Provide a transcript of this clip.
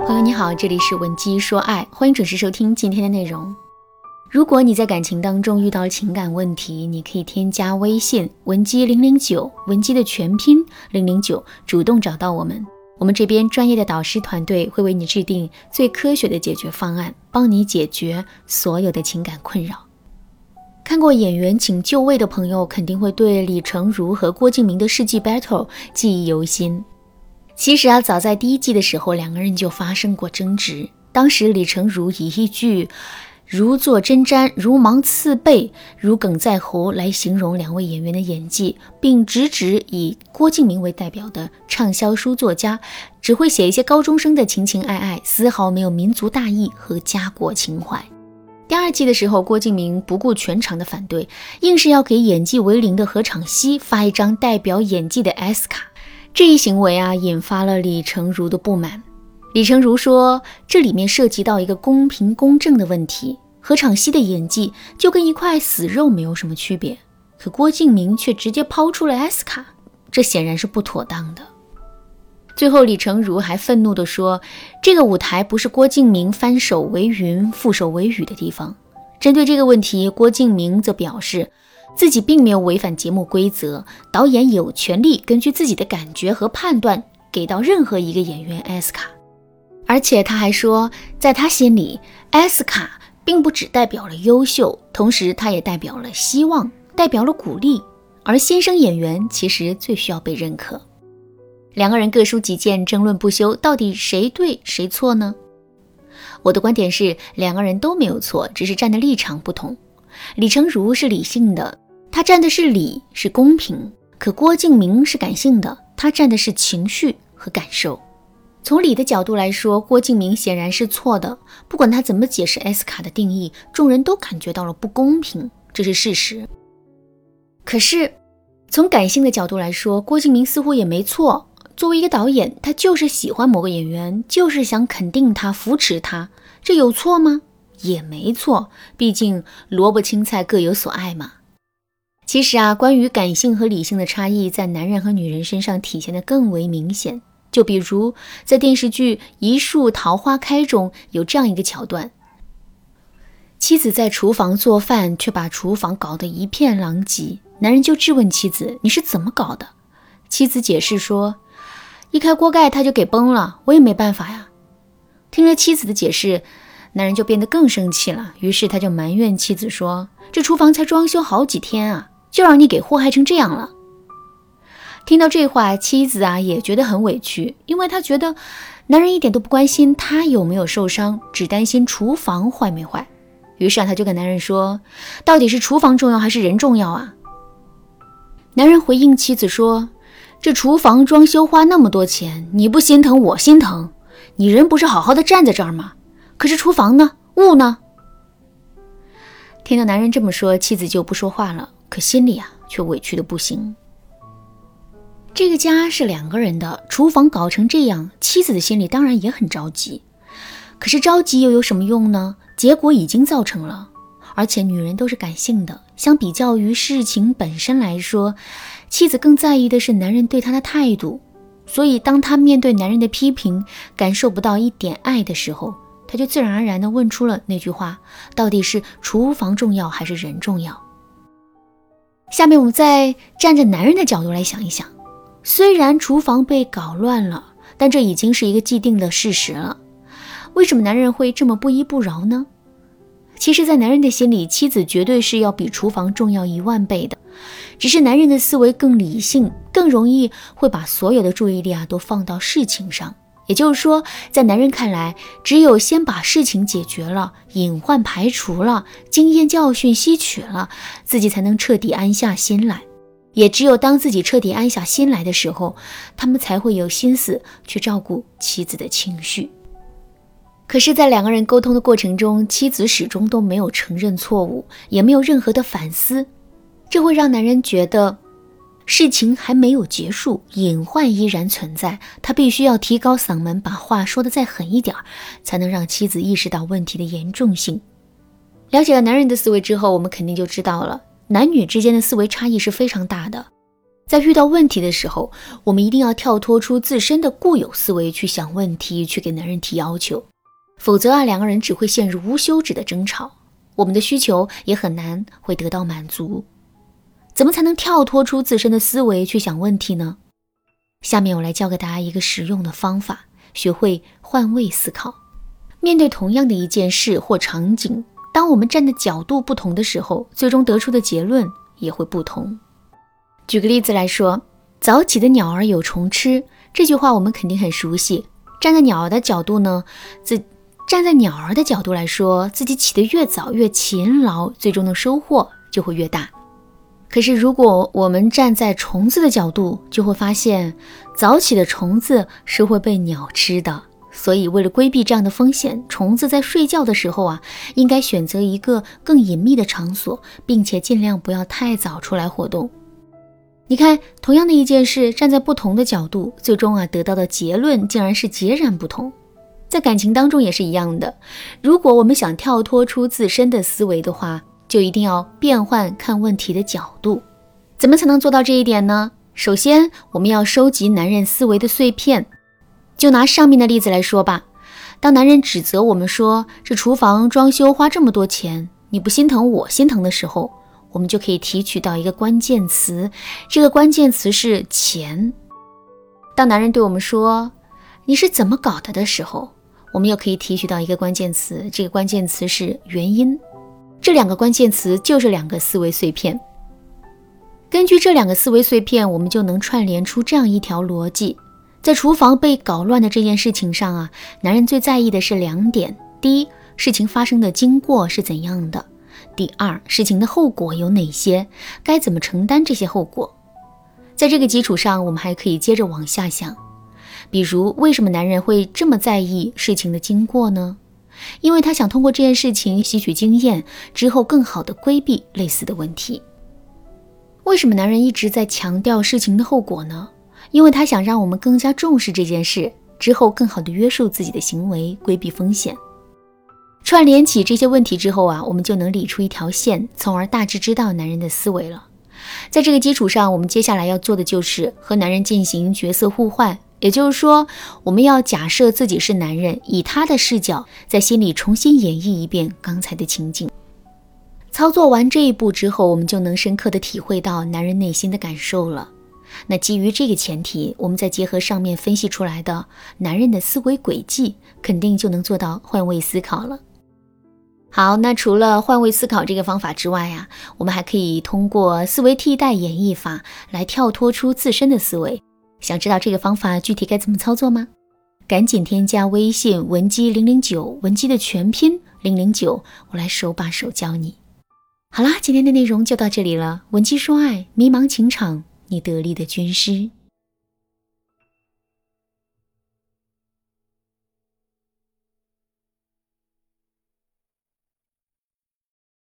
朋友你好，这里是文姬说爱，欢迎准时收听今天的内容。如果你在感情当中遇到了情感问题，你可以添加微信文姬零零九，文姬的全拼零零九，主动找到我们，我们这边专业的导师团队会为你制定最科学的解决方案，帮你解决所有的情感困扰。看过演员请就位的朋友，肯定会对李成儒和郭敬明的世纪 battle 记忆犹新。其实啊，早在第一季的时候，两个人就发生过争执。当时李成儒以一句“如坐针毡，如芒刺背，如鲠在喉”来形容两位演员的演技，并直指以郭敬明为代表的畅销书作家只会写一些高中生的情情爱爱，丝毫没有民族大义和家国情怀。第二季的时候，郭敬明不顾全场的反对，硬是要给演技为零的何昶希发一张代表演技的 S 卡。这一行为啊，引发了李成儒的不满。李成儒说，这里面涉及到一个公平公正的问题。何昶希的演技就跟一块死肉没有什么区别，可郭敬明却直接抛出了 S 卡，这显然是不妥当的。最后，李成儒还愤怒地说，这个舞台不是郭敬明翻手为云覆手为雨的地方。针对这个问题，郭敬明则表示。自己并没有违反节目规则，导演有权利根据自己的感觉和判断给到任何一个演员 S 卡，而且他还说，在他心里，S 卡并不只代表了优秀，同时他也代表了希望，代表了鼓励。而新生演员其实最需要被认可。两个人各抒己见，争论不休，到底谁对谁错呢？我的观点是，两个人都没有错，只是站的立场不同。李成儒是理性的。他站的是理，是公平；可郭敬明是感性的，他站的是情绪和感受。从理的角度来说，郭敬明显然是错的。不管他怎么解释 S 卡的定义，众人都感觉到了不公平，这是事实。可是，从感性的角度来说，郭敬明似乎也没错。作为一个导演，他就是喜欢某个演员，就是想肯定他、扶持他，这有错吗？也没错。毕竟萝卜青菜各有所爱嘛。其实啊，关于感性和理性的差异，在男人和女人身上体现的更为明显。就比如在电视剧《一树桃花开》中有这样一个桥段：妻子在厨房做饭，却把厨房搞得一片狼藉。男人就质问妻子：“你是怎么搞的？”妻子解释说：“一开锅盖，它就给崩了，我也没办法呀。”听了妻子的解释，男人就变得更生气了。于是他就埋怨妻子说：“这厨房才装修好几天啊！”就让你给祸害成这样了。听到这话，妻子啊也觉得很委屈，因为她觉得男人一点都不关心她有没有受伤，只担心厨房坏没坏。于是啊，她就跟男人说：“到底是厨房重要还是人重要啊？”男人回应妻子说：“这厨房装修花那么多钱，你不心疼我心疼。你人不是好好的站在这儿吗？可是厨房呢？物呢？”听到男人这么说，妻子就不说话了。可心里啊，却委屈的不行。这个家是两个人的，厨房搞成这样，妻子的心里当然也很着急。可是着急又有什么用呢？结果已经造成了，而且女人都是感性的，相比较于事情本身来说，妻子更在意的是男人对她的态度。所以，当她面对男人的批评，感受不到一点爱的时候，他就自然而然地问出了那句话：到底是厨房重要还是人重要？下面我们再站在男人的角度来想一想，虽然厨房被搞乱了，但这已经是一个既定的事实了。为什么男人会这么不依不饶呢？其实，在男人的心里，妻子绝对是要比厨房重要一万倍的，只是男人的思维更理性，更容易会把所有的注意力啊都放到事情上。也就是说，在男人看来，只有先把事情解决了，隐患排除了，经验教训吸取了，自己才能彻底安下心来。也只有当自己彻底安下心来的时候，他们才会有心思去照顾妻子的情绪。可是，在两个人沟通的过程中，妻子始终都没有承认错误，也没有任何的反思，这会让男人觉得。事情还没有结束，隐患依然存在。他必须要提高嗓门，把话说得再狠一点，才能让妻子意识到问题的严重性。了解了男人的思维之后，我们肯定就知道了，男女之间的思维差异是非常大的。在遇到问题的时候，我们一定要跳脱出自身的固有思维去想问题，去给男人提要求，否则啊，两个人只会陷入无休止的争吵，我们的需求也很难会得到满足。怎么才能跳脱出自身的思维去想问题呢？下面我来教给大家一个实用的方法，学会换位思考。面对同样的一件事或场景，当我们站的角度不同的时候，最终得出的结论也会不同。举个例子来说，“早起的鸟儿有虫吃”这句话我们肯定很熟悉。站在鸟儿的角度呢，自站在鸟儿的角度来说，自己起得越早越勤劳，最终的收获就会越大。可是如果我们站在虫子的角度，就会发现，早起的虫子是会被鸟吃的。所以，为了规避这样的风险，虫子在睡觉的时候啊，应该选择一个更隐秘的场所，并且尽量不要太早出来活动。你看，同样的一件事，站在不同的角度，最终啊得到的结论竟然是截然不同。在感情当中也是一样的。如果我们想跳脱出自身的思维的话，就一定要变换看问题的角度。怎么才能做到这一点呢？首先，我们要收集男人思维的碎片。就拿上面的例子来说吧，当男人指责我们说这厨房装修花这么多钱，你不心疼我心疼的时候。我们就可以提取到一个关键词，这个关键词是钱。当男人对我们说“你是怎么搞的”的时候，我们又可以提取到一个关键词，这个关键词是原因。这两个关键词就是两个思维碎片。根据这两个思维碎片，我们就能串联出这样一条逻辑：在厨房被搞乱的这件事情上啊，男人最在意的是两点：第一，事情发生的经过是怎样的。第二，事情的后果有哪些？该怎么承担这些后果？在这个基础上，我们还可以接着往下想，比如为什么男人会这么在意事情的经过呢？因为他想通过这件事情吸取经验，之后更好的规避类似的问题。为什么男人一直在强调事情的后果呢？因为他想让我们更加重视这件事，之后更好的约束自己的行为，规避风险。串联起这些问题之后啊，我们就能理出一条线，从而大致知道男人的思维了。在这个基础上，我们接下来要做的就是和男人进行角色互换，也就是说，我们要假设自己是男人，以他的视角在心里重新演绎一遍刚才的情景。操作完这一步之后，我们就能深刻的体会到男人内心的感受了。那基于这个前提，我们再结合上面分析出来的男人的思维轨迹，肯定就能做到换位思考了。好，那除了换位思考这个方法之外呀，我们还可以通过思维替代演绎法来跳脱出自身的思维。想知道这个方法具体该怎么操作吗？赶紧添加微信文姬零零九，文姬的全拼零零九，我来手把手教你。好啦，今天的内容就到这里了。文姬说爱，迷茫情场，你得力的军师。